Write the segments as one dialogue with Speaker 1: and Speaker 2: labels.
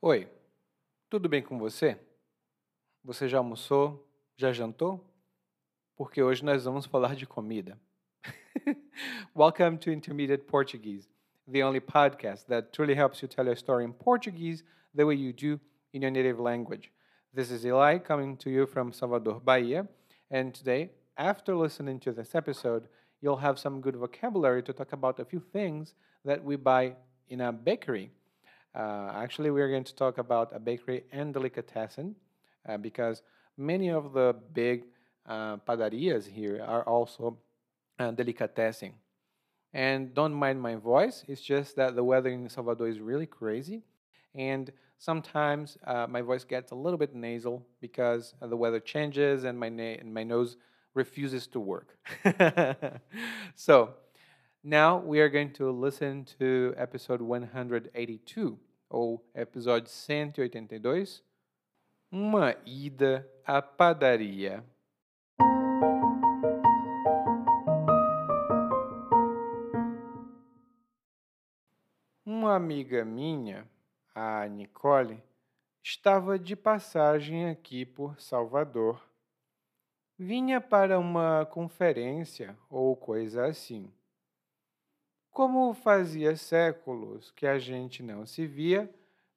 Speaker 1: Oi, tudo bem com você? Você já almoçou? Já jantou? Porque hoje nós vamos falar de comida. Welcome to Intermediate Portuguese, the only podcast that truly helps you tell your story in Portuguese the way you do in your native language. This is Eli coming to you from Salvador, Bahia, and today, after listening to this episode, you'll have some good vocabulary to talk about a few things that we buy in a bakery. Uh, actually, we're going to talk about a bakery and delicatessen uh, because many of the big uh, padarias here are also uh, delicatessen. And don't mind my voice, it's just that the weather in Salvador is really crazy. And sometimes uh, my voice gets a little bit nasal because the weather changes and my, na- and my nose refuses to work. so now we are going to listen to episode 182, ou episódio 182, Uma ida à padaria. Uma amiga minha, a Nicole, estava de passagem aqui por Salvador vinha para uma conferência ou coisa assim. Como fazia séculos que a gente não se via,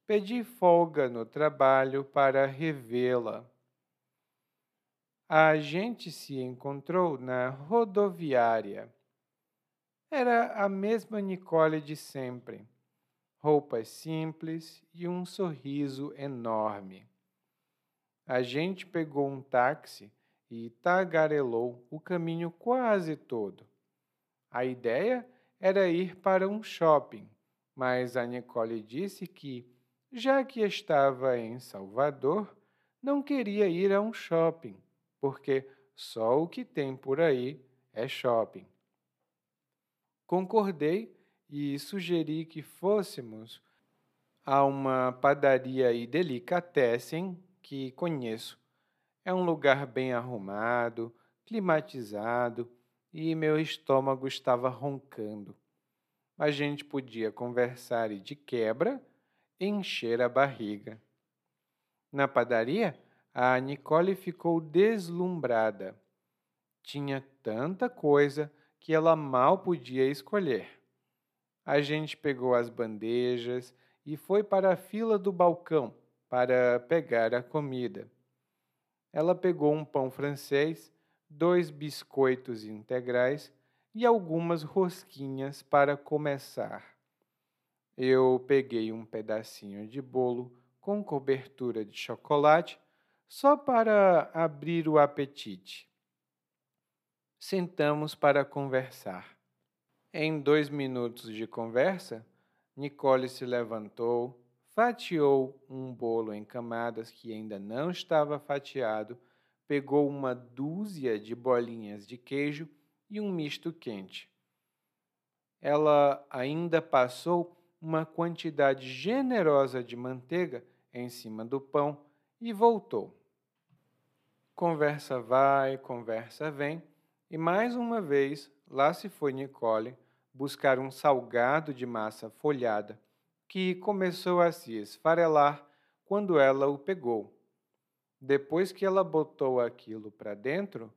Speaker 1: pedi folga no trabalho para revê-la. A gente se encontrou na rodoviária. Era a mesma Nicole de sempre. Roupas simples e um sorriso enorme. A gente pegou um táxi e tagarelou o caminho quase todo. A ideia era ir para um shopping, mas a Nicole disse que, já que estava em Salvador, não queria ir a um shopping, porque só o que tem por aí é shopping. Concordei e sugeri que fôssemos a uma padaria e delicatessen que conheço é um lugar bem arrumado, climatizado e meu estômago estava roncando. A gente podia conversar e, de quebra, encher a barriga. Na padaria, a Nicole ficou deslumbrada. Tinha tanta coisa que ela mal podia escolher. A gente pegou as bandejas e foi para a fila do balcão para pegar a comida. Ela pegou um pão francês, dois biscoitos integrais e algumas rosquinhas para começar. Eu peguei um pedacinho de bolo com cobertura de chocolate só para abrir o apetite. Sentamos para conversar. Em dois minutos de conversa, Nicole se levantou, fatiou um bolo em camadas que ainda não estava fatiado, pegou uma dúzia de bolinhas de queijo e um misto quente. Ela ainda passou uma quantidade generosa de manteiga em cima do pão e voltou. Conversa vai, conversa vem, e mais uma vez lá se foi Nicole buscar um salgado de massa folhada que começou a se esfarelar quando ela o pegou. Depois que ela botou aquilo para dentro,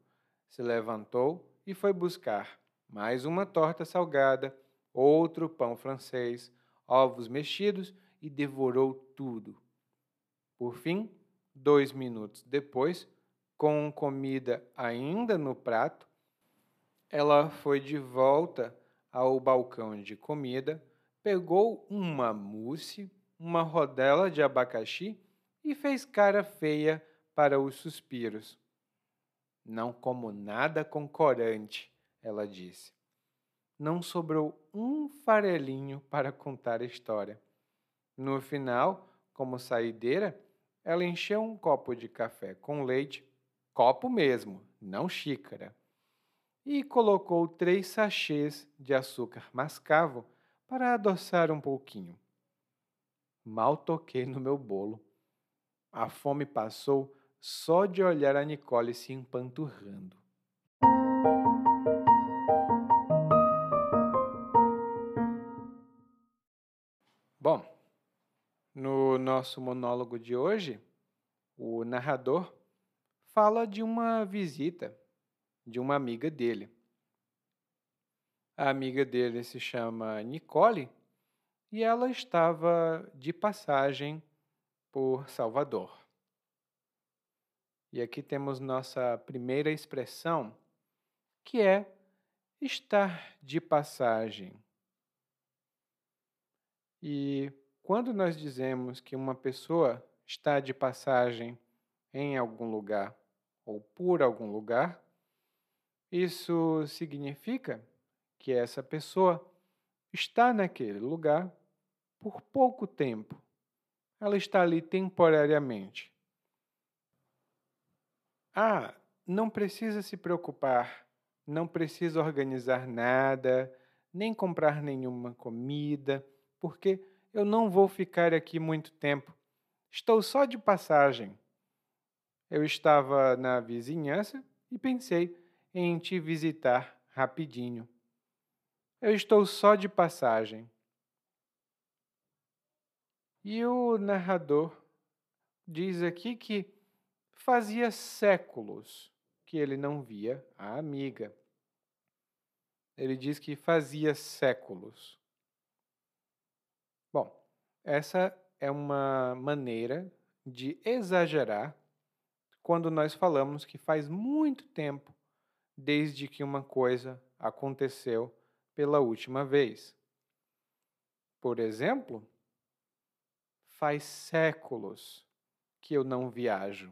Speaker 1: se levantou e foi buscar mais uma torta salgada, outro pão francês, ovos mexidos e devorou tudo. Por fim, dois minutos depois, com comida ainda no prato, ela foi de volta ao balcão de comida pegou uma mousse, uma rodela de abacaxi e fez cara feia para os suspiros. Não como nada com corante, ela disse. Não sobrou um farelinho para contar a história. No final, como saideira, ela encheu um copo de café com leite, copo mesmo, não xícara, e colocou três sachês de açúcar mascavo para adoçar um pouquinho. Mal toquei no meu bolo. A fome passou só de olhar a Nicole se empanturrando. Bom, no nosso monólogo de hoje, o narrador fala de uma visita de uma amiga dele. A amiga dele se chama Nicole e ela estava de passagem por Salvador. E aqui temos nossa primeira expressão, que é estar de passagem. E quando nós dizemos que uma pessoa está de passagem em algum lugar ou por algum lugar, isso significa que essa pessoa está naquele lugar por pouco tempo. Ela está ali temporariamente. Ah, não precisa se preocupar, não precisa organizar nada, nem comprar nenhuma comida, porque eu não vou ficar aqui muito tempo. Estou só de passagem. Eu estava na vizinhança e pensei em te visitar rapidinho. Eu estou só de passagem. E o narrador diz aqui que fazia séculos que ele não via a amiga. Ele diz que fazia séculos. Bom, essa é uma maneira de exagerar quando nós falamos que faz muito tempo desde que uma coisa aconteceu pela última vez. Por exemplo, faz séculos que eu não viajo.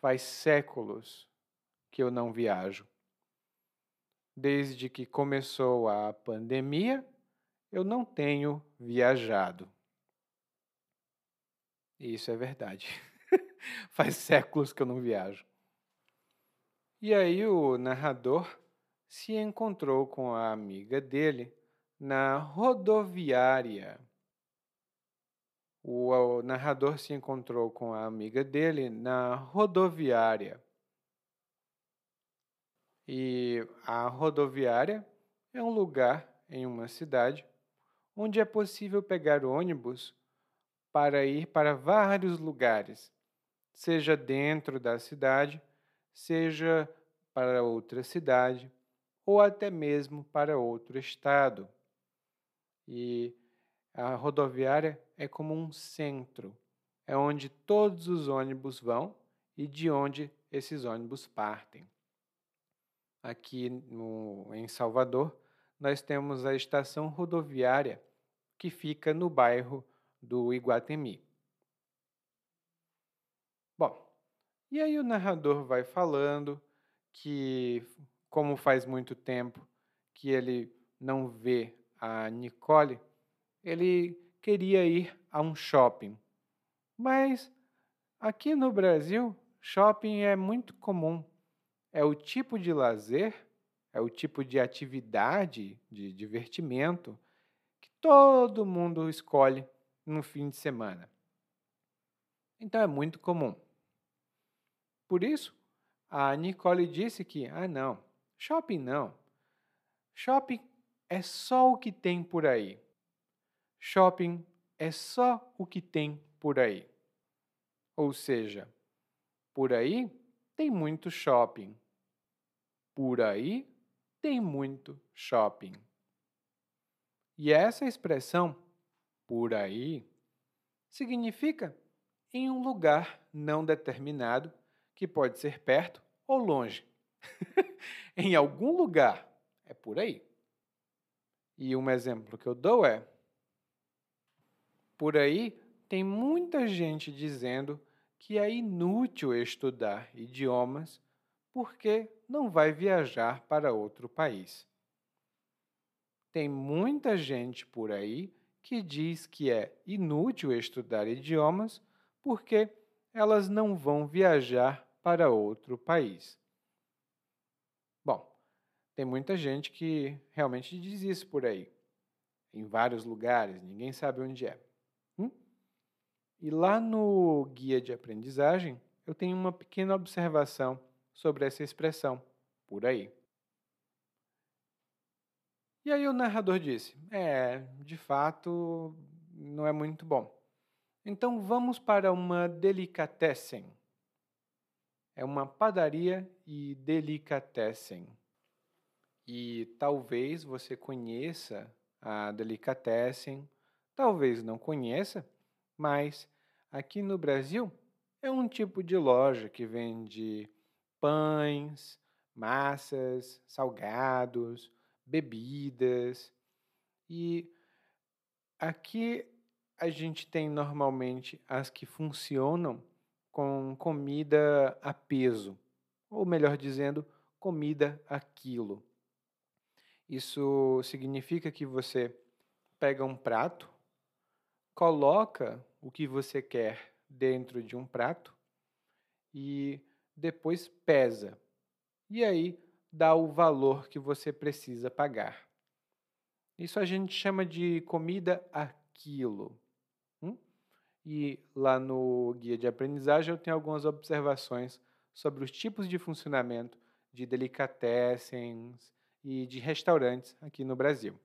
Speaker 1: Faz séculos que eu não viajo. Desde que começou a pandemia, eu não tenho viajado. Isso é verdade. Faz séculos que eu não viajo. E aí o narrador se encontrou com a amiga dele na rodoviária. O, narrador se encontrou com a amiga dele na rodoviária. E a rodoviária é um lugar em uma cidade onde é possível pegar ônibus para ir para vários lugares, seja dentro da cidade, seja para outra cidade ou até mesmo para outro estado. E a rodoviária é como um centro, é onde todos os ônibus vão e de onde esses ônibus partem. Aqui no, em Salvador, nós temos a estação rodoviária que fica no bairro do Iguatemi. Bom, e aí o narrador vai falando que, como faz muito tempo que ele não vê a Nicole, ele queria ir a um shopping. Mas aqui no Brasil, shopping é muito comum. É o tipo de lazer, é o tipo de atividade, de divertimento todo mundo escolhe no fim de semana. Então é muito comum. Por isso, a Nicole disse que, ah, não, shopping não. Shopping é só o que tem por aí. Shopping é só o que tem por aí. Ou seja, por aí tem muito shopping. Por aí tem muito shopping. E essa expressão, por aí, significa em um lugar não determinado, que pode ser perto ou longe. em algum lugar, é por aí. E um exemplo que eu dou é: por aí tem muita gente dizendo que é inútil estudar idiomas porque não vai viajar para outro país. Tem muita gente por aí que diz que é inútil estudar idiomas porque elas não vão viajar para outro país. Bom, tem muita gente que realmente diz isso por aí, em vários lugares, ninguém sabe onde é. E lá no guia de aprendizagem, eu tenho uma pequena observação sobre essa expressão, por aí. E aí o narrador disse: É, de fato, não é muito bom. Então vamos para uma delicatessen. É uma padaria e delicatessen. E talvez você conheça a delicatessen, talvez não conheça, mas aqui no Brasil é um tipo de loja que vende pães, massas, salgados, bebidas. E aqui a gente tem normalmente as que funcionam com comida a peso, ou melhor dizendo, comida a quilo. Isso significa que você pega um prato, coloca o que você quer dentro de um prato e depois pesa. E aí dá o valor que você precisa pagar. Isso a gente chama de comida a quilo. Hum? E lá no guia de aprendizagem eu tenho algumas observações sobre os tipos de funcionamento de delicatessens e de restaurantes aqui no Brasil.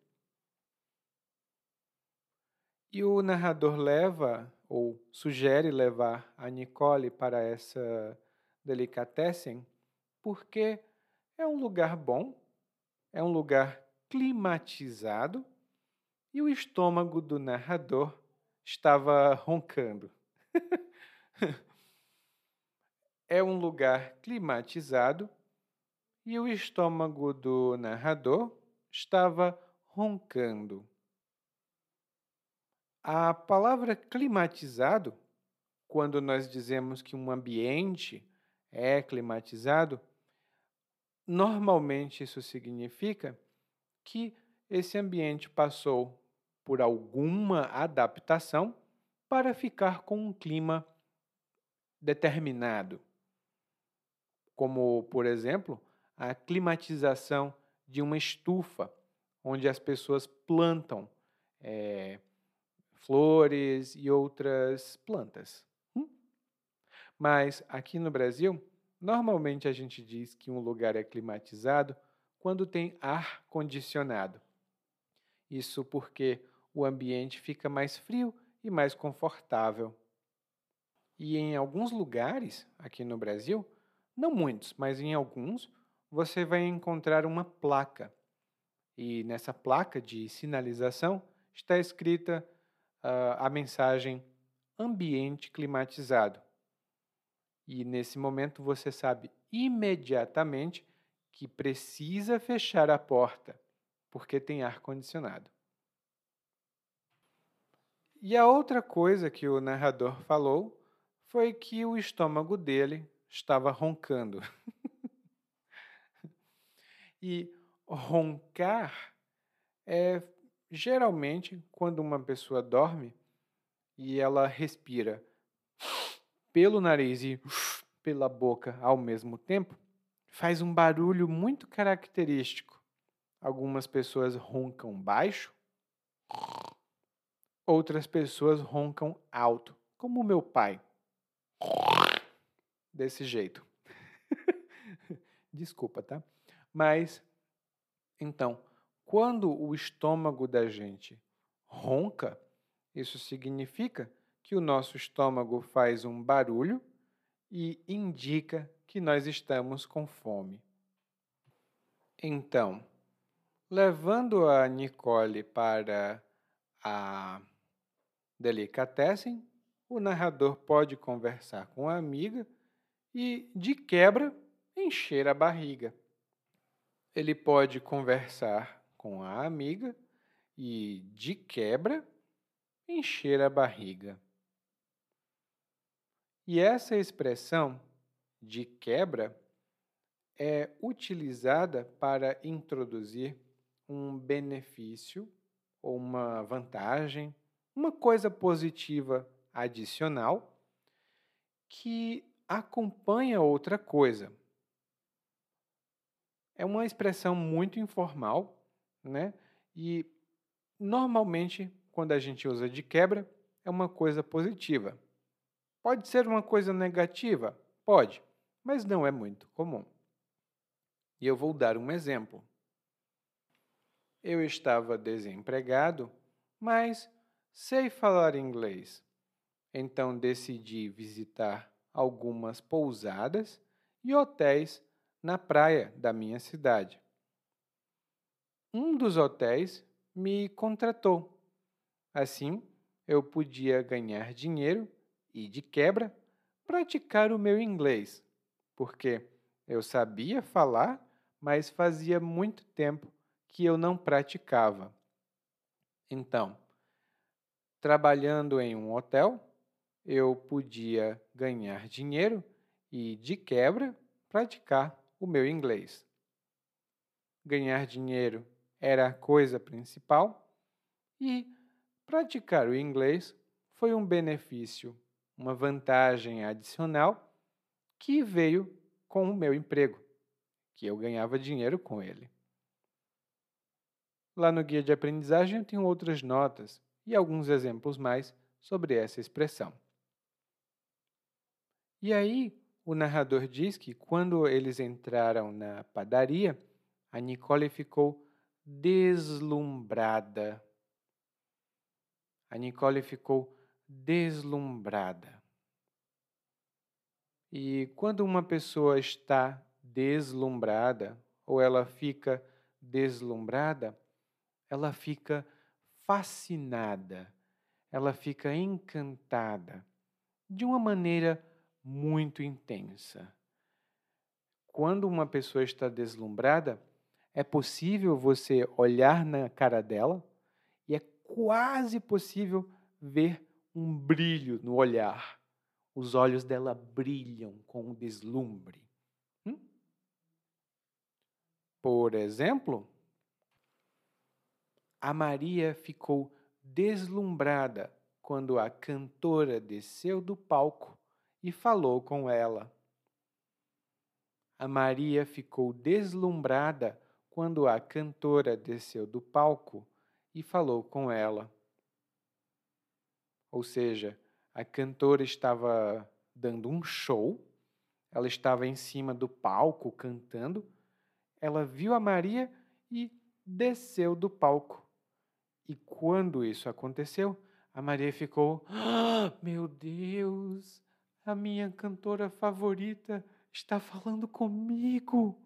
Speaker 1: E o narrador leva, ou sugere levar a Nicole para essa delicatessen porque é um lugar bom, é um lugar climatizado e o estômago do narrador estava roncando. é um lugar climatizado e o estômago do narrador estava roncando. A palavra climatizado, quando nós dizemos que um ambiente é climatizado, normalmente isso significa que esse ambiente passou por alguma adaptação para ficar com um clima determinado. Como, por exemplo, a climatização de uma estufa, onde as pessoas plantam é, flores e outras plantas. Hum? Mas aqui no Brasil, normalmente a gente diz que um lugar é climatizado quando tem ar condicionado. Isso porque o ambiente fica mais frio e mais confortável. E em alguns lugares aqui no Brasil, não muitos, mas em alguns, você vai encontrar uma placa. E nessa placa de sinalização está escrita uh, a mensagem ambiente climatizado. E nesse momento você sabe imediatamente que precisa fechar a porta, porque tem ar condicionado. E a outra coisa que o narrador falou foi que o estômago dele estava roncando. e roncar é geralmente quando uma pessoa dorme e ela respira pelo nariz e pela boca ao mesmo tempo, faz um barulho muito característico. Algumas pessoas roncam baixo, outras pessoas roncam alto, como o meu pai. Desse jeito. Desculpa, tá? Mas, então, quando o estômago da gente ronca, isso significa que o nosso estômago faz um barulho e indica que nós estamos com fome. Então, levando a Nicole para a delicatessen, o narrador pode conversar com a amiga e, de quebra, encher a barriga. Ele pode conversar com a amiga e, de quebra, encher a barriga. E essa expressão de quebra é utilizada para introduzir um benefício ou uma vantagem, uma coisa positiva adicional que acompanha outra coisa. É uma expressão muito informal, né? E normalmente, quando a gente usa de quebra, é uma coisa positiva. Pode ser uma coisa negativa? Pode, mas não é muito comum. E eu vou dar um exemplo. Eu estava desempregado, mas sei falar inglês. Então decidi visitar algumas pousadas e hotéis na praia da minha cidade. Um dos hotéis me contratou. Assim, eu podia ganhar dinheiro e, de quebra, praticar o meu inglês, porque eu sabia falar, mas fazia muito tempo que eu não praticava. Então, trabalhando em um hotel, eu podia ganhar dinheiro e, de quebra, praticar o meu inglês. Ganhar dinheiro era a coisa principal e praticar o inglês foi um benefício, uma vantagem adicional que veio com o meu emprego, que eu ganhava dinheiro com ele. Lá no guia de aprendizagem eu tenho outras notas e alguns exemplos mais sobre essa expressão. E aí, o narrador diz que quando eles entraram na padaria, a Nicole ficou deslumbrada. A Nicole ficou deslumbrada. E quando uma pessoa está deslumbrada, ou ela fica deslumbrada, ela fica fascinada, ela fica encantada, de uma maneira muito intensa. Quando uma pessoa está deslumbrada, é possível você olhar na cara dela e é quase possível ver um brilho no olhar. Os olhos dela brilham com um deslumbre. Hum? Por exemplo, a Maria ficou deslumbrada quando a cantora desceu do palco e falou com ela. A Maria ficou deslumbrada quando a cantora desceu do palco e falou com ela. Ou seja, a cantora estava dando um show, ela estava em cima do palco cantando, ela viu a Maria e desceu do palco. E quando isso aconteceu, a Maria ficou: ah, Meu Deus, a minha cantora favorita está falando comigo.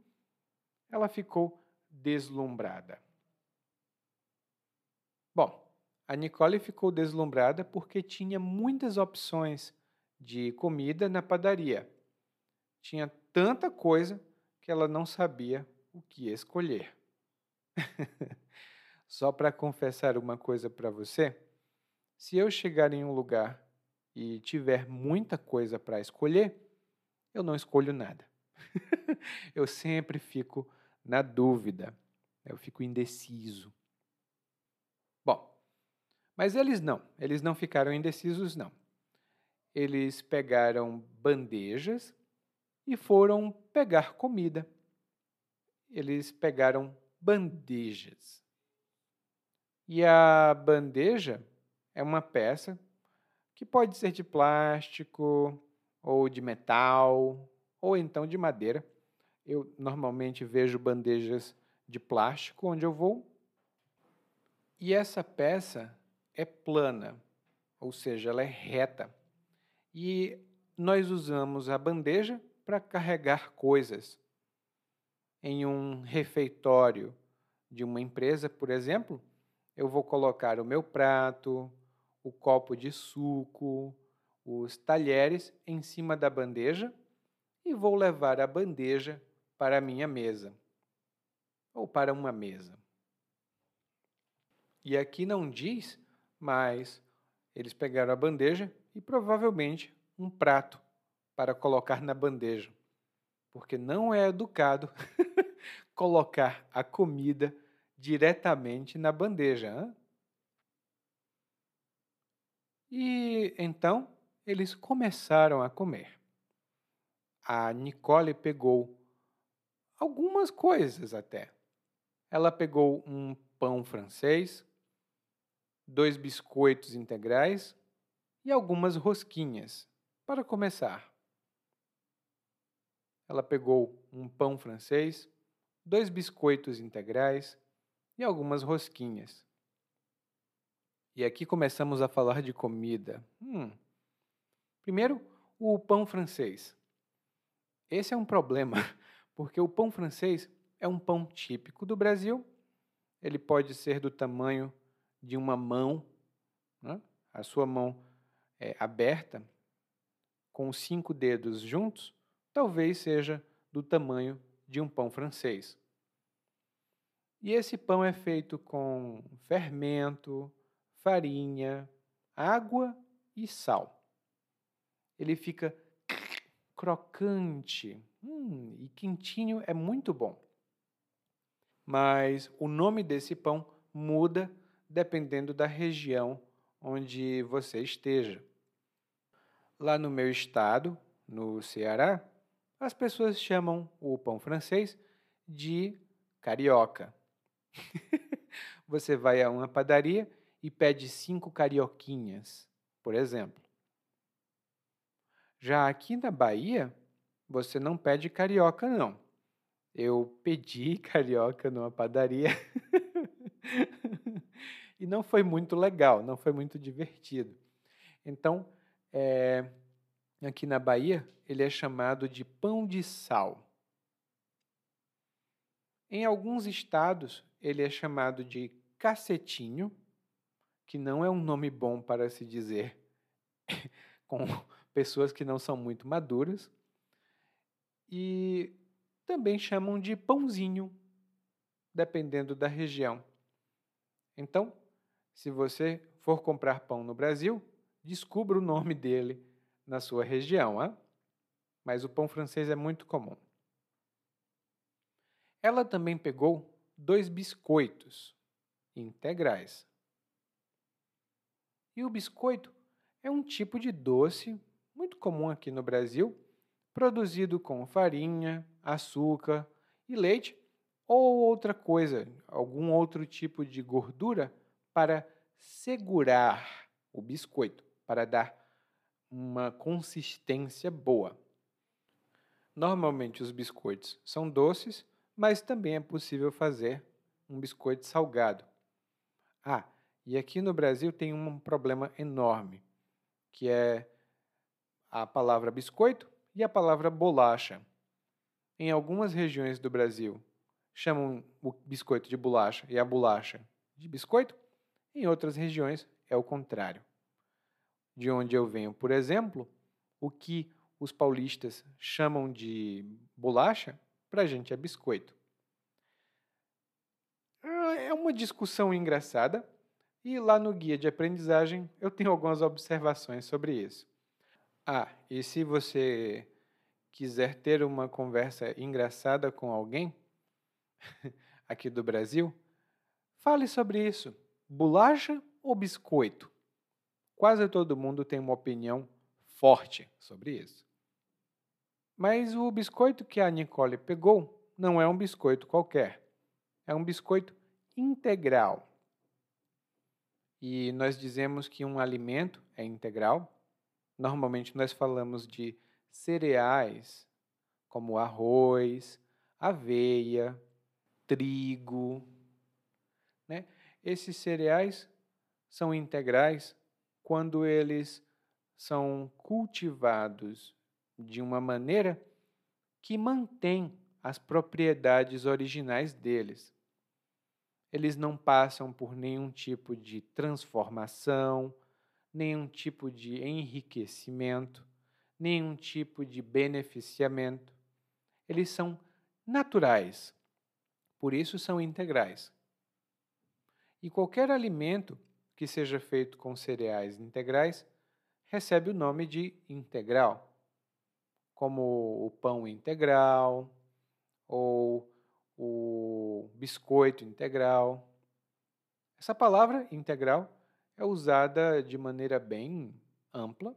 Speaker 1: Ela ficou deslumbrada. Bom, a Nicole ficou deslumbrada porque tinha muitas opções de comida na padaria. Tinha tanta coisa que ela não sabia o que escolher. Só para confessar uma coisa para você, se eu chegar em um lugar e tiver muita coisa para escolher, eu não escolho nada. eu sempre fico na dúvida, eu fico indeciso. Mas eles não, eles não ficaram indecisos, não. Eles pegaram bandejas e foram pegar comida. Eles pegaram bandejas. E a bandeja é uma peça que pode ser de plástico, ou de metal, ou então de madeira. Eu normalmente vejo bandejas de plástico onde eu vou. E essa peça é plana, ou seja, ela é reta. E nós usamos a bandeja para carregar coisas. Em um refeitório de uma empresa, por exemplo, eu vou colocar o meu prato, o copo de suco, os talheres em cima da bandeja e vou levar a bandeja para a minha mesa ou para uma mesa. E aqui não diz mas eles pegaram a bandeja e provavelmente um prato para colocar na bandeja, porque não é educado colocar a comida diretamente na bandeja. Hein? E então eles começaram a comer. A Nicole pegou algumas coisas até. Ela pegou um pão francês, dois biscoitos integrais e algumas rosquinhas, para começar. Ela pegou um pão francês, dois biscoitos integrais e algumas rosquinhas. E aqui começamos a falar de comida. Hum, Primeiro, o pão francês. Esse é um problema, porque o pão francês é um pão típico do Brasil. Ele pode ser do tamanho de uma mão, né? a sua mão é, aberta, com os cinco dedos juntos, talvez seja do tamanho de um pão francês. E esse pão é feito com fermento, farinha, água e sal. Ele fica crocante hum, e quentinho, é muito bom. Mas o nome desse pão muda dependendo da região onde você esteja. Lá no meu estado, no Ceará, as pessoas chamam o pão francês de carioca. você vai a uma padaria e pede cinco carioquinhas, por exemplo. Já aqui na Bahia, você não pede carioca, não. Eu pedi carioca numa padaria e não foi muito legal, não foi muito divertido. Então, é, aqui na Bahia, ele é chamado de pão de sal. Em alguns estados, ele é chamado de cacetinho, que não é um nome bom para se dizer com pessoas que não são muito maduras. E também chamam de pãozinho, dependendo da região. Então, se você for comprar pão no Brasil, descubra o nome dele na sua região. Hein? Mas o pão francês é muito comum. Ela também pegou dois biscoitos integrais. E o biscoito é um tipo de doce muito comum aqui no Brasil, produzido com farinha, açúcar e leite ou outra coisa, algum outro tipo de gordura para segurar o biscoito, para dar uma consistência boa. Normalmente os biscoitos são doces, mas também é possível fazer um biscoito salgado. Ah, e aqui no Brasil tem um problema enorme, que é a palavra biscoito e a palavra bolacha. Em algumas regiões do Brasil, chamam o biscoito de bolacha e a bolacha de biscoito, em outras regiões é o contrário. De onde eu venho, por exemplo, o que os paulistas chamam de bolacha, para a gente é biscoito. Ah, é uma discussão engraçada e lá no guia de aprendizagem eu tenho algumas observações sobre isso. Ah, e se você quiser ter uma conversa engraçada com alguém aqui do Brasil, fale sobre isso. Bolacha ou biscoito? Quase todo mundo tem uma opinião forte sobre isso. Mas o biscoito que a Nicole pegou não é um biscoito qualquer. É um biscoito integral. E nós dizemos que um alimento é integral. Normalmente nós falamos de cereais como arroz, aveia, trigo. Né? Esses cereais são integrais quando eles são cultivados de uma maneira que mantém as propriedades originais deles eles não passam por nenhum tipo de transformação, nenhum tipo de enriquecimento, nenhum tipo de beneficiamento. Eles são naturais, por isso são integrais. E qualquer alimento que seja feito com cereais integrais recebe o nome de integral, como o pão integral ou o biscoito integral. Essa palavra integral é usada de maneira bem ampla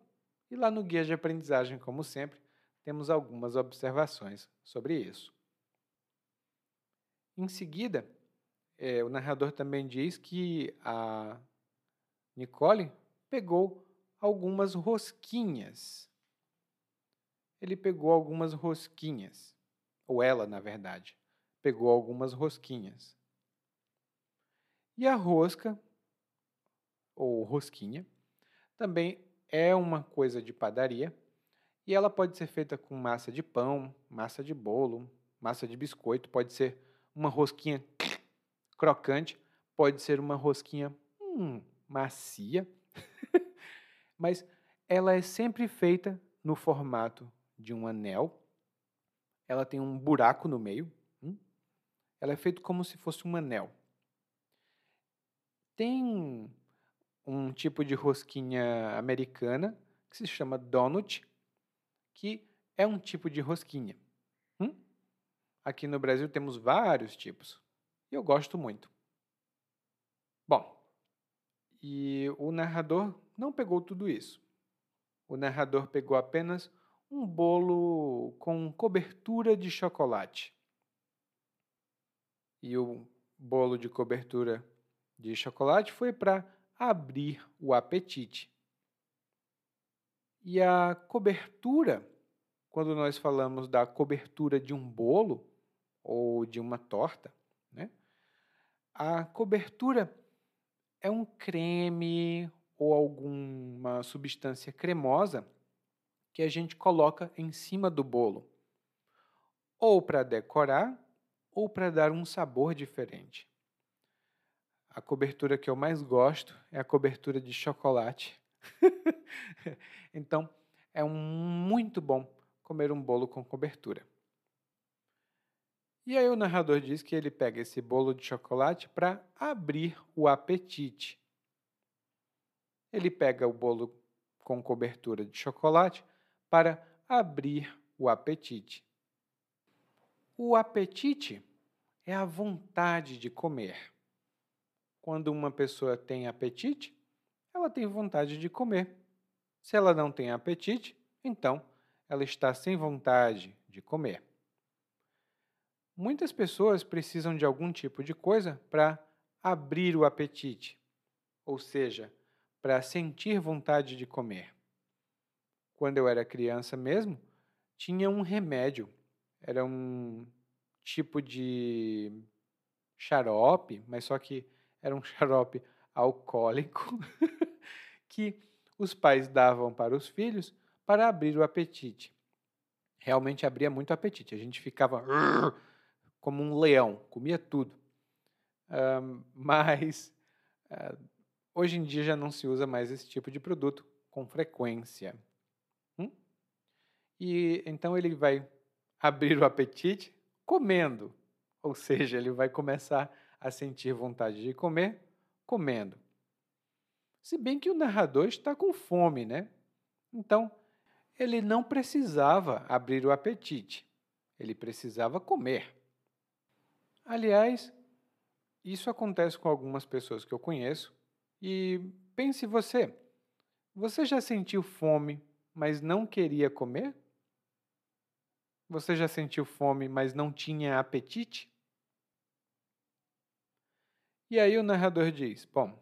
Speaker 1: e lá no guia de aprendizagem, como sempre, temos algumas observações sobre isso. Em seguida, é, o narrador também diz que a Nicole pegou algumas rosquinhas. Ele pegou algumas rosquinhas, ou ela, na verdade pegou algumas rosquinhas. E a rosca, ou rosquinha, também é uma coisa de padaria e ela pode ser feita com massa de pão, massa de bolo, massa de biscoito, pode ser uma rosquinha crocante, pode ser uma rosquinha hum, macia, mas ela é sempre feita no formato de um anel. Ela tem um buraco no meio. Hum? Ela é feita como se fosse um anel. Tem um tipo de rosquinha americana que se chama donut, que é um tipo de rosquinha. Hum? Aqui no Brasil temos vários tipos e eu gosto muito. Bom, e o narrador não pegou tudo isso. O narrador pegou apenas um bolo com cobertura de chocolate. E o bolo de cobertura de chocolate foi para abrir o apetite. E a cobertura, quando nós falamos da cobertura de um bolo ou de uma torta, né? A cobertura é um creme ou alguma substância cremosa que a gente coloca em cima do bolo, ou para decorar ou para dar um sabor diferente. A cobertura que eu mais gosto é a cobertura de chocolate. então, é um, muito bom comer um bolo com cobertura. E aí o narrador diz que ele pega esse bolo de chocolate para abrir o apetite. Ele pega o bolo com cobertura de chocolate para abrir o apetite. O apetite é a vontade de comer. Quando uma pessoa tem apetite, ela tem vontade de comer. Se ela não tem apetite, então ela está sem vontade de comer. Muitas pessoas precisam de algum tipo de coisa para abrir o apetite, ou seja, para sentir vontade de comer. Quando eu era criança mesmo, tinha um remédio, era um tipo de xarope, mas só que era um xarope alcoólico que os pais davam para os filhos para abrir o apetite. Realmente abria muito apetite. A gente ficava como um leão, comia tudo. Mas uh, hoje em dia já não se usa mais esse tipo de produto com frequência. Hum? E então ele vai abrir o apetite comendo, ou seja, ele vai começar a sentir vontade de comer comendo. Se bem que o narrador está com fome, né? Então, ele não precisava abrir o apetite, ele precisava comer. Aliás, isso acontece com algumas pessoas que eu conheço e pense você, você já sentiu fome, mas não queria comer? Você já sentiu fome, mas não tinha apetite? E aí o narrador diz: Bom,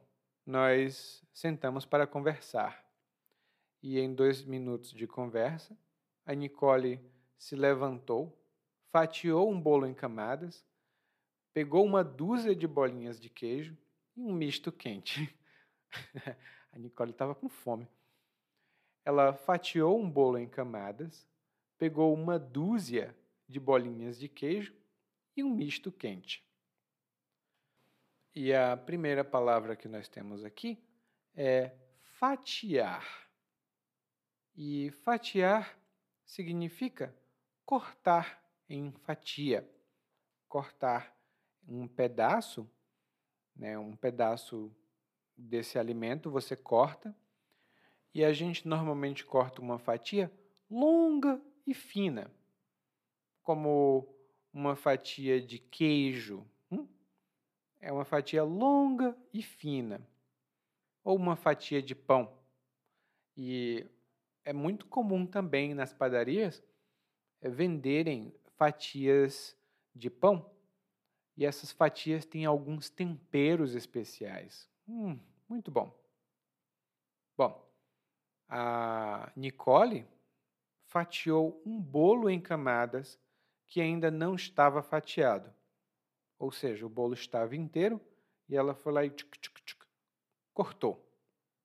Speaker 1: nós sentamos para conversar. E em dois minutos de conversa, a Nicole se levantou, fatiou um bolo em camadas, pegou uma dúzia de bolinhas de queijo e um misto quente. a Nicole estava com fome. Ela fatiou um bolo em camadas, pegou uma dúzia de bolinhas de queijo e um misto quente. E a primeira palavra que nós temos aqui é fatiar. E fatiar significa cortar em fatia, cortar um pedaço, né, um pedaço desse alimento você corta. E a gente normalmente corta uma fatia longa e fina, como uma fatia de queijo, é uma fatia longa e fina, ou uma fatia de pão. E é muito comum também nas padarias é, venderem fatias de pão. E essas fatias têm alguns temperos especiais. Hum, muito bom. Bom, a Nicole fatiou um bolo em camadas que ainda não estava fatiado. Ou seja, o bolo estava inteiro e ela foi lá e tchuc, tchuc, tchuc, cortou.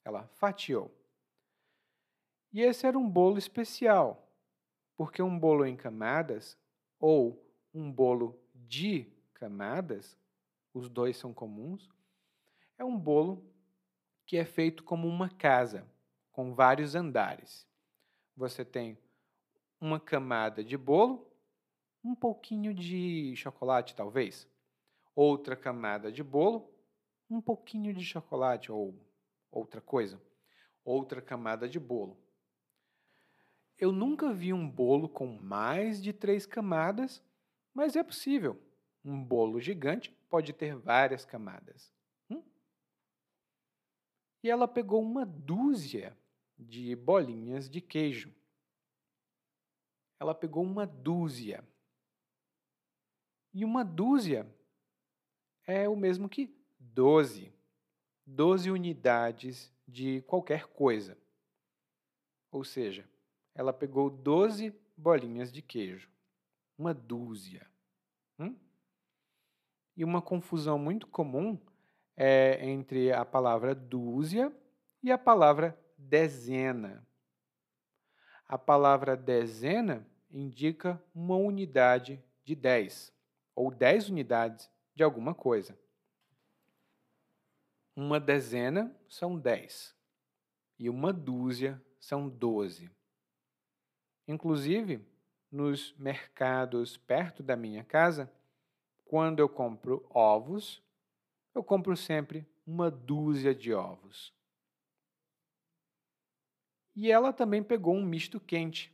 Speaker 1: Ela fatiou. E esse era um bolo especial, porque um bolo em camadas ou um bolo de camadas, os dois são comuns, é um bolo que é feito como uma casa, com vários andares. Você tem uma camada de bolo, um pouquinho de chocolate, talvez. Outra camada de bolo, um pouquinho de chocolate ou outra coisa. Outra camada de bolo. Eu nunca vi um bolo com mais de três camadas, mas é possível. Um bolo gigante pode ter várias camadas. Hum? E ela pegou uma dúzia de bolinhas de queijo. Ela pegou uma dúzia. E uma dúzia é o mesmo que doze. Doze unidades de qualquer coisa. Ou seja, ela pegou doze bolinhas de queijo. Uma dúzia. Hum? E uma confusão muito comum é entre a palavra dúzia e a palavra dezena. A palavra dezena indica uma unidade de 10, ou 10 unidades de alguma coisa. Uma dezena são 10 e uma dúzia são 12. Inclusive, nos mercados perto da minha casa, quando eu compro ovos, eu compro sempre uma dúzia de ovos. E ela também pegou um misto quente.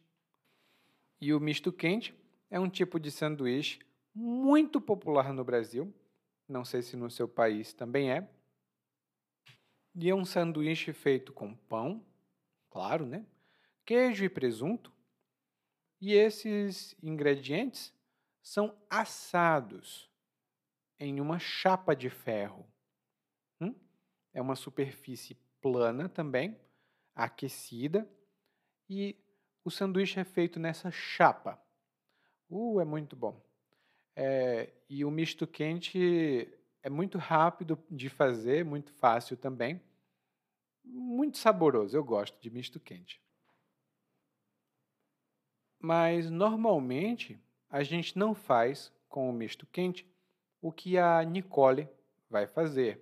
Speaker 1: E o misto quente é um tipo de sanduíche muito popular no Brasil. Não sei se no seu país também é. E é um sanduíche feito com pão, claro, né? Queijo e presunto. E esses ingredientes são assados em uma chapa de ferro. Hum? É uma superfície plana também, aquecida, e o sanduíche é feito nessa chapa. Uh, é muito bom. É, e o misto quente é muito rápido de fazer, muito fácil também. Muito saboroso, eu gosto de misto quente. Mas normalmente a gente não faz com o misto quente o que a Nicole vai fazer.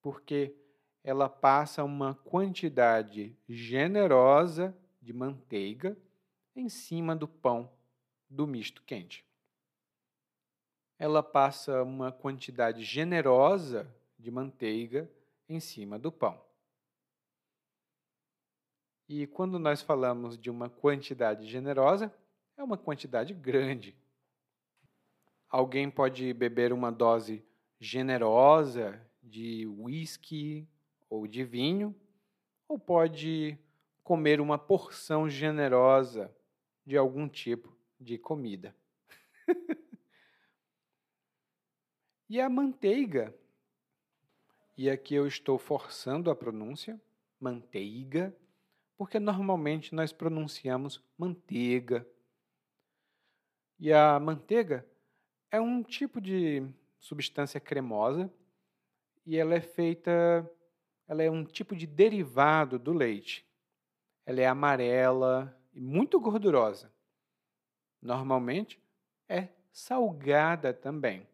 Speaker 1: Porque ela passa uma quantidade generosa de manteiga em cima do pão do misto quente. Ela passa uma quantidade generosa de manteiga em cima do pão. E quando nós falamos de uma quantidade generosa, é uma quantidade grande. Alguém pode beber uma dose generosa de whisky ou de vinho, ou pode comer uma porção generosa de algum tipo de comida. E a manteiga, e aqui eu estou forçando a pronúncia, manteiga, porque normalmente nós pronunciamos manteiga. E a manteiga é um tipo de substância cremosa e ela é feita, ela é um tipo de derivado do leite. Ela é amarela e muito gordurosa. Normalmente é salgada também.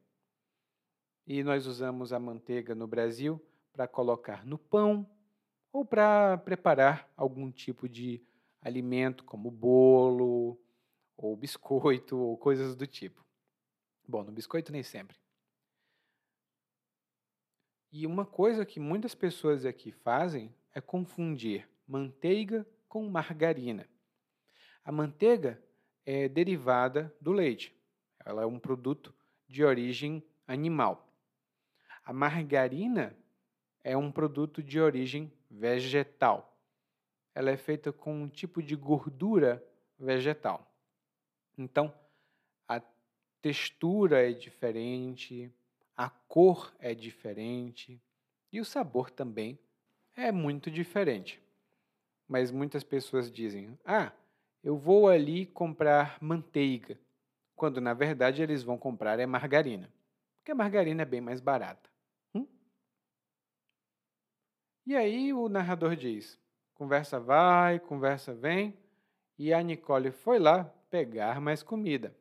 Speaker 1: E nós usamos a manteiga no Brasil para colocar no pão ou para preparar algum tipo de alimento, como bolo, ou biscoito, ou coisas do tipo. Bom, no biscoito nem sempre. E uma coisa que muitas pessoas aqui fazem é confundir manteiga com margarina. A manteiga é derivada do leite. Ela é um produto de origem animal. A margarina é um produto de origem vegetal. Ela é feita com um tipo de gordura vegetal. Então, a textura é diferente, a cor é diferente e o sabor também é muito diferente. Mas muitas pessoas dizem: ah, eu vou ali comprar manteiga, quando na verdade eles vão comprar é margarina, porque a margarina é bem mais barata. E aí o narrador diz: Conversa vai, conversa vem, e a Nicole foi lá pegar mais comida.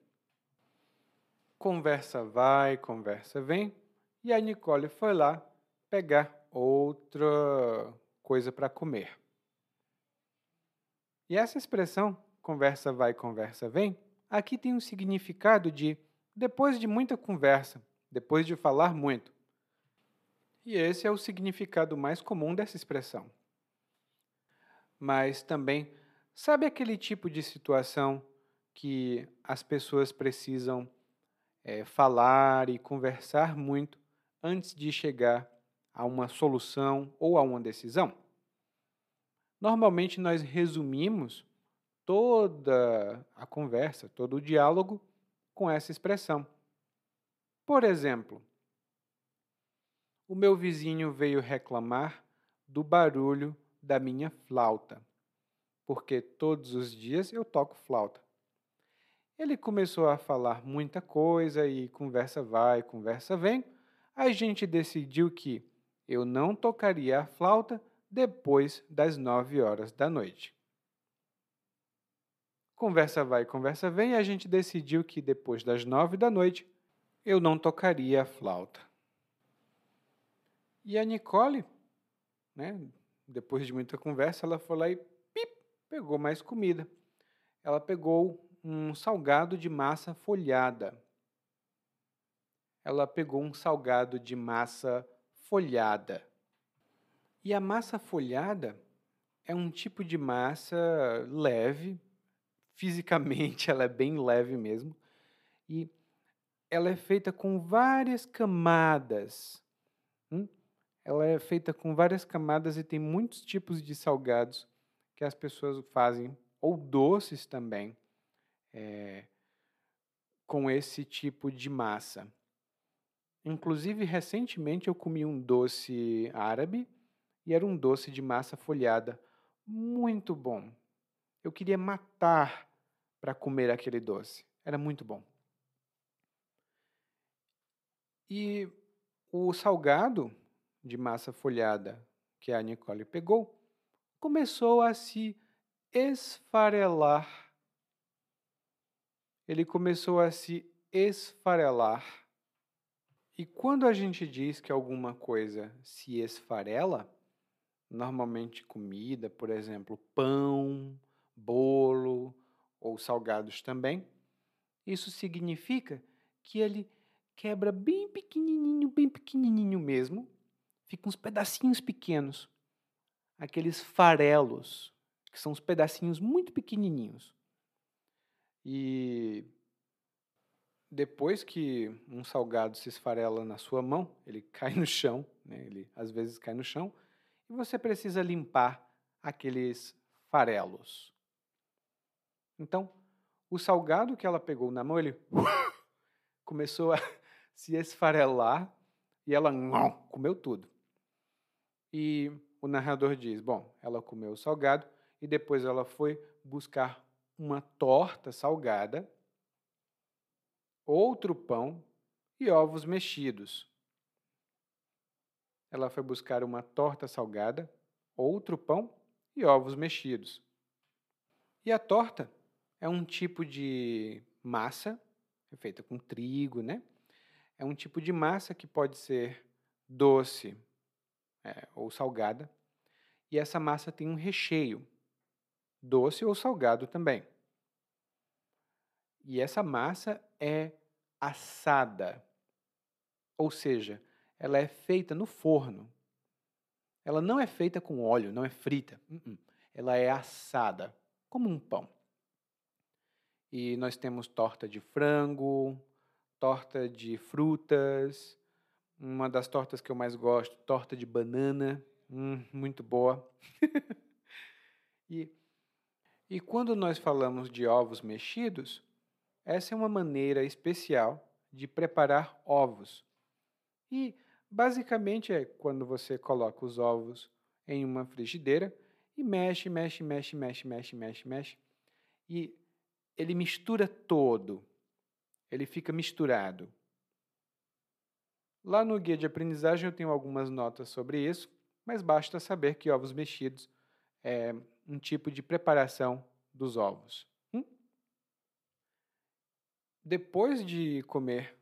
Speaker 1: Conversa vai, conversa vem, e a Nicole foi lá pegar outra coisa para comer. E essa expressão, conversa vai, conversa vem, aqui tem um significado de depois de muita conversa, depois de falar muito. E esse é o significado mais comum dessa expressão. Mas também, sabe aquele tipo de situação que as pessoas precisam é, falar e conversar muito antes de chegar a uma solução ou a uma decisão? Normalmente nós resumimos toda a conversa, todo o diálogo com essa expressão. Por exemplo, o meu vizinho veio reclamar do barulho da minha flauta, porque todos os dias eu toco flauta. Ele começou a falar muita coisa e conversa vai, conversa vem. A gente decidiu que eu não tocaria a flauta depois das nove horas da noite. Conversa vai, conversa vem, a gente decidiu que depois das nove da noite eu não tocaria a flauta. E a Nicole, né, depois de muita conversa, ela foi lá e pip, pegou mais comida. Ela pegou um salgado de massa folhada. Ela pegou um salgado de massa folhada. E a massa folhada é um tipo de massa leve, fisicamente ela é bem leve mesmo, e ela é feita com várias camadas. Hum? Ela é feita com várias camadas e tem muitos tipos de salgados que as pessoas fazem, ou doces também, é, com esse tipo de massa. Inclusive, recentemente eu comi um doce árabe e era um doce de massa folhada muito bom. Eu queria matar para comer aquele doce. Era muito bom. E o salgado de massa folhada que a Nicole pegou começou a se esfarelar. Ele começou a se esfarelar. E quando a gente diz que alguma coisa se esfarela, normalmente comida, por exemplo, pão, bolo, ou salgados também, isso significa que ele quebra bem pequenininho, bem pequenininho mesmo, fica uns pedacinhos pequenos, aqueles farelos, que são uns pedacinhos muito pequenininhos. E depois que um salgado se esfarela na sua mão, ele cai no chão, né? ele às vezes cai no chão, e você precisa limpar aqueles farelos. Então, o salgado que ela pegou na mão, ele começou a se esfarelar e ela comeu tudo. E o narrador diz: bom, ela comeu o salgado e depois ela foi buscar uma torta salgada, outro pão e ovos mexidos. Ela foi buscar uma torta salgada, outro pão e ovos mexidos. E a torta é um tipo de massa, é feita com trigo, né? É um tipo de massa que pode ser doce é, ou salgada. E essa massa tem um recheio, doce ou salgado também. E essa massa é assada, ou seja, ela é feita no forno. Ela não é feita com óleo, não é frita. Uh-uh. Ela é assada, como um pão. E nós temos torta de frango, torta de frutas, uma das tortas que eu mais gosto, torta de banana, hum, muito boa. e, e quando nós falamos de ovos mexidos, essa é uma maneira especial de preparar ovos. E basicamente é quando você coloca os ovos em uma frigideira e mexe, mexe, mexe, mexe, mexe, mexe, mexe. E ele mistura todo, ele fica misturado. Lá no guia de aprendizagem eu tenho algumas notas sobre isso, mas basta saber que ovos mexidos é um tipo de preparação dos ovos. Hum? Depois de comer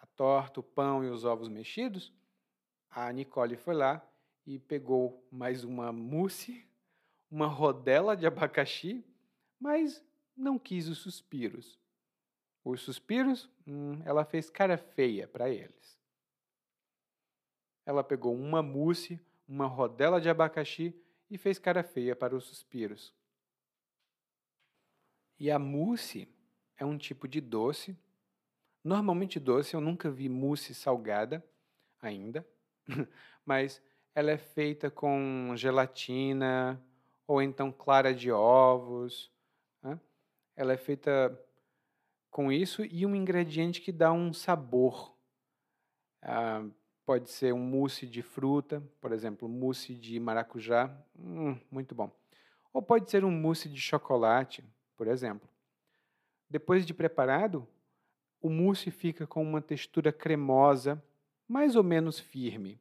Speaker 1: a torta, o pão e os ovos mexidos, a Nicole foi lá e pegou mais uma mousse, uma rodela de abacaxi, mas não quis os suspiros. Os suspiros, hum, ela fez cara feia para eles. Ela pegou uma mousse, uma rodela de abacaxi e fez cara feia para os suspiros. E a mousse é um tipo de doce. Normalmente doce, eu nunca vi mousse salgada ainda, mas ela é feita com gelatina ou então clara de ovos. Né? Ela é feita com isso e um ingrediente que dá um sabor. Ah, pode ser um mousse de fruta, por exemplo, mousse de maracujá, hum, muito bom. Ou pode ser um mousse de chocolate, por exemplo. Depois de preparado, o mousse fica com uma textura cremosa, mais ou menos firme.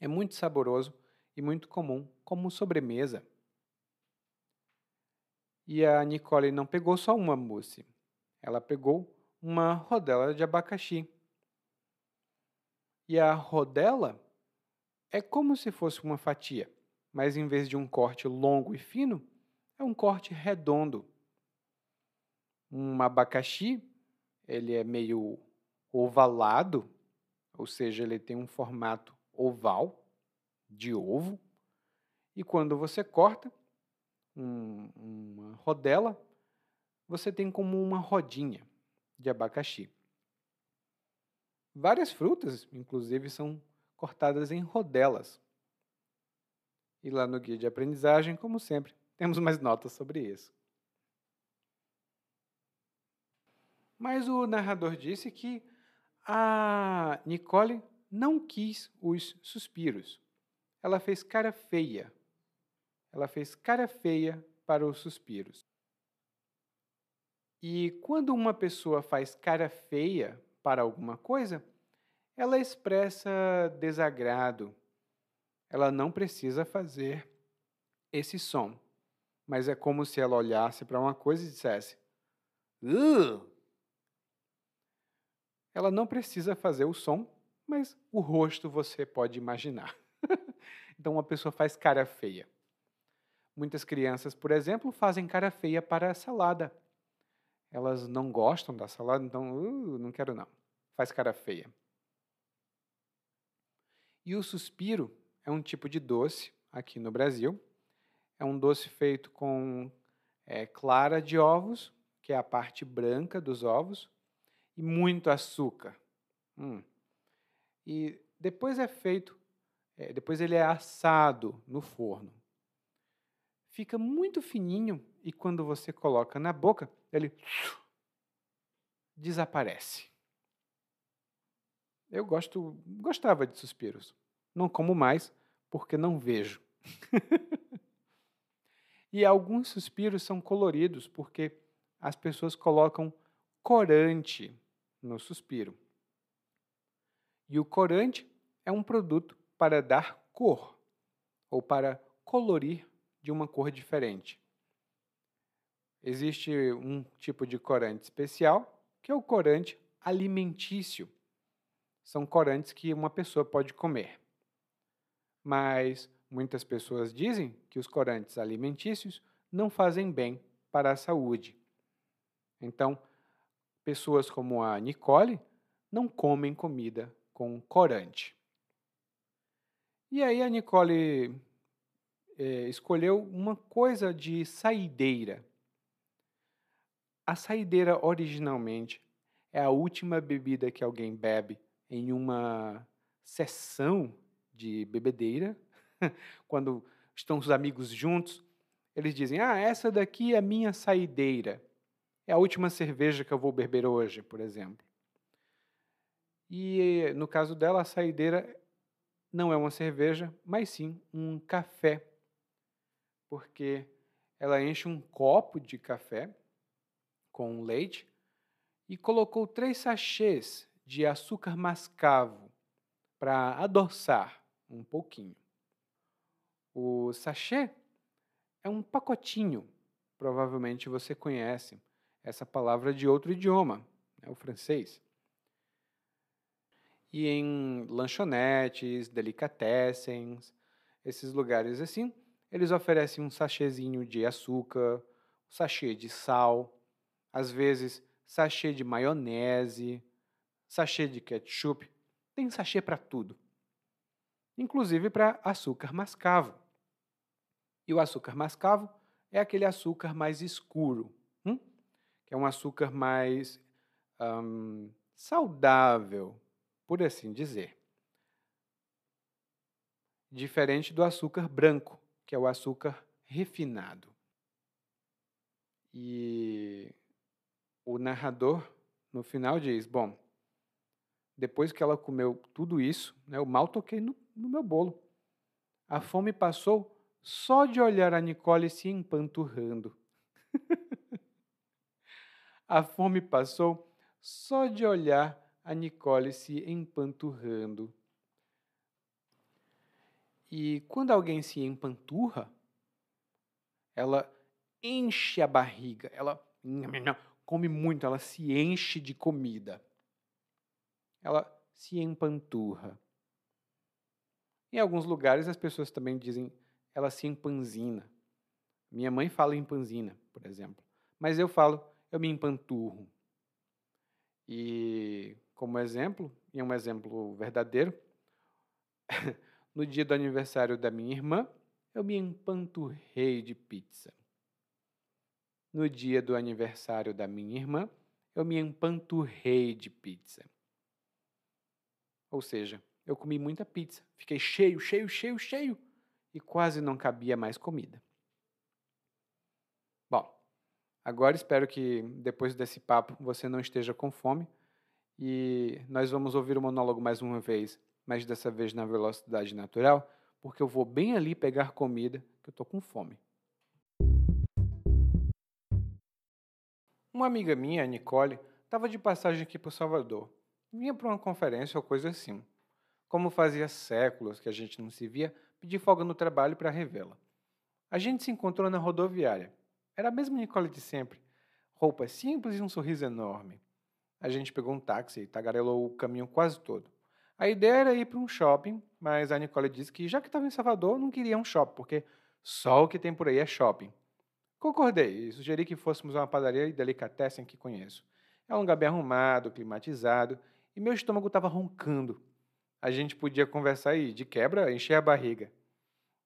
Speaker 1: É muito saboroso e muito comum como sobremesa. E a Nicole não pegou só uma mousse. Ela pegou uma rodela de abacaxi. E a rodela é como se fosse uma fatia, mas em vez de um corte longo e fino, é um corte redondo. Um abacaxi, ele é meio ovalado, ou seja, ele tem um formato oval de ovo. E quando você corta um, uma rodela, você tem como uma rodinha de abacaxi. Várias frutas, inclusive, são cortadas em rodelas. E lá no guia de aprendizagem, como sempre, temos mais notas sobre isso. Mas o narrador disse que a Nicole não quis os suspiros. Ela fez cara feia. Ela fez cara feia para os suspiros. E quando uma pessoa faz cara feia para alguma coisa, ela expressa desagrado. Ela não precisa fazer esse som, mas é como se ela olhasse para uma coisa e dissesse: Ugh! Ela não precisa fazer o som, mas o rosto você pode imaginar. então uma pessoa faz cara feia. Muitas crianças, por exemplo, fazem cara feia para a salada elas não gostam da salada, então, uh, não quero não. Faz cara feia. E o suspiro é um tipo de doce aqui no Brasil. É um doce feito com é, clara de ovos, que é a parte branca dos ovos, e muito açúcar. Hum. E depois é feito, é, depois ele é assado no forno. Fica muito fininho e quando você coloca na boca, ele desaparece. Eu gosto, gostava de suspiros. Não como mais porque não vejo. e alguns suspiros são coloridos porque as pessoas colocam corante no suspiro. E o corante é um produto para dar cor ou para colorir de uma cor diferente. Existe um tipo de corante especial, que é o corante alimentício. São corantes que uma pessoa pode comer. Mas muitas pessoas dizem que os corantes alimentícios não fazem bem para a saúde. Então, pessoas como a Nicole não comem comida com corante. E aí a Nicole é, escolheu uma coisa de saideira a saideira, originalmente, é a última bebida que alguém bebe em uma sessão de bebedeira. Quando estão os amigos juntos, eles dizem: Ah, essa daqui é minha saideira. É a última cerveja que eu vou beber hoje, por exemplo. E no caso dela, a saideira não é uma cerveja, mas sim um café. Porque ela enche um copo de café com leite e colocou três sachês de açúcar mascavo para adoçar um pouquinho. O sachê
Speaker 2: é um pacotinho. Provavelmente você conhece essa palavra de outro idioma, né, o francês. E em lanchonetes, delicatessens, esses lugares assim, eles oferecem um sachêzinho de açúcar, um sachê de sal, às vezes sachê de maionese, sachê de ketchup, tem sachê para tudo. Inclusive para açúcar mascavo. E o açúcar mascavo é aquele açúcar mais escuro, hum? que é um açúcar mais hum, saudável, por assim dizer. Diferente do açúcar branco, que é o açúcar refinado. E o narrador, no final, diz: Bom, depois que ela comeu tudo isso, né, eu mal toquei no, no meu bolo. A fome passou só de olhar a Nicole se empanturrando. a fome passou só de olhar a Nicole se empanturrando. E quando alguém se empanturra, ela enche a barriga, ela come muito, ela se enche de comida. Ela se empanturra. Em alguns lugares as pessoas também dizem ela se empanzina. Minha mãe fala empanzina, por exemplo. Mas eu falo eu me empanturro. E como exemplo, e é um exemplo verdadeiro, no dia do aniversário da minha irmã, eu me empanturrei de pizza. No dia do aniversário da minha irmã, eu me empanturrei de pizza. Ou seja, eu comi muita pizza, fiquei cheio, cheio, cheio, cheio e quase não cabia mais comida. Bom, agora espero que depois desse papo você não esteja com fome e nós vamos ouvir o monólogo mais uma vez, mas dessa vez na velocidade natural, porque eu vou bem ali pegar comida, que eu estou com fome. Uma amiga minha, a Nicole, estava de passagem aqui para Salvador. Vinha para uma conferência ou coisa assim. Como fazia séculos que a gente não se via, pedi folga no trabalho para revê-la. A gente se encontrou na rodoviária. Era a mesma Nicole de sempre. Roupa simples e um sorriso enorme. A gente pegou um táxi e tagarelou o caminho quase todo. A ideia era ir para um shopping, mas a Nicole disse que já que estava em Salvador, não queria um shopping, porque só o que tem por aí é shopping. Concordei e sugeri que fôssemos a uma padaria e delicatessen que conheço. É um lugar bem arrumado, climatizado, e meu estômago estava roncando. A gente podia conversar e, de quebra, encher a barriga.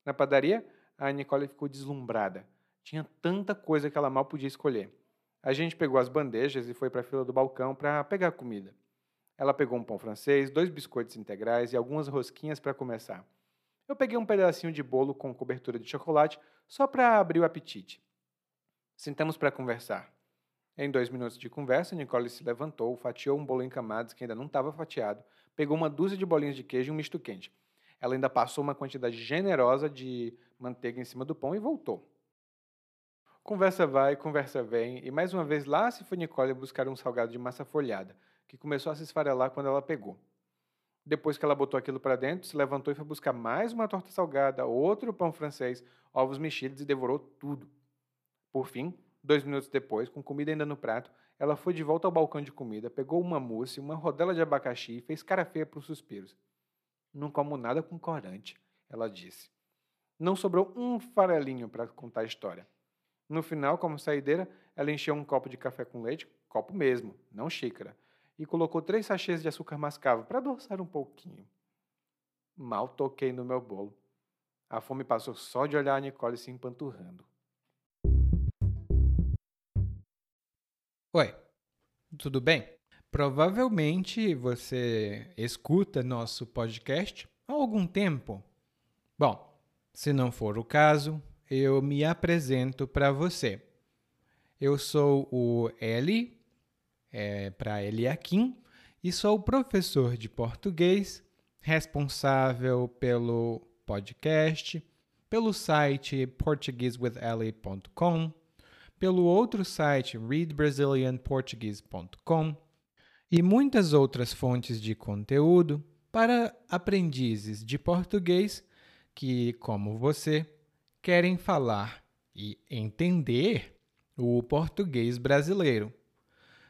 Speaker 2: Na padaria, a Nicole ficou deslumbrada. Tinha tanta coisa que ela mal podia escolher. A gente pegou as bandejas e foi para a fila do balcão para pegar comida. Ela pegou um pão francês, dois biscoitos integrais e algumas rosquinhas para começar. Eu peguei um pedacinho de bolo com cobertura de chocolate só para abrir o apetite. Sentamos para conversar. Em dois minutos de conversa, Nicole se levantou, fatiou um bolo em camadas que ainda não estava fatiado, pegou uma dúzia de bolinhos de queijo e um misto quente. Ela ainda passou uma quantidade generosa de manteiga em cima do pão e voltou. Conversa vai, conversa vem, e mais uma vez lá se foi Nicole buscar um salgado de massa folhada, que começou a se esfarelar quando ela pegou. Depois que ela botou aquilo para dentro, se levantou e foi buscar mais uma torta salgada, outro pão francês, ovos mexidos e devorou tudo. Por fim, dois minutos depois, com comida ainda no prato, ela foi de volta ao balcão de comida, pegou uma mousse, uma rodela de abacaxi e fez cara feia para os suspiros. Não como nada com corante, ela disse. Não sobrou um farelinho para contar a história. No final, como saideira, ela encheu um copo de café com leite, copo mesmo, não xícara, e colocou três sachês de açúcar mascavo para adoçar um pouquinho. Mal toquei no meu bolo. A fome passou só de olhar a Nicole se empanturrando.
Speaker 1: Oi, tudo bem? Provavelmente você escuta nosso podcast há algum tempo. Bom, se não for o caso, eu me apresento para você. Eu sou o Eli, é, para Eliakim, e sou professor de português, responsável pelo podcast, pelo site portuguesewitheli.com, pelo outro site readbrazilianportuguese.com e muitas outras fontes de conteúdo para aprendizes de português que, como você, querem falar
Speaker 2: e entender o português brasileiro.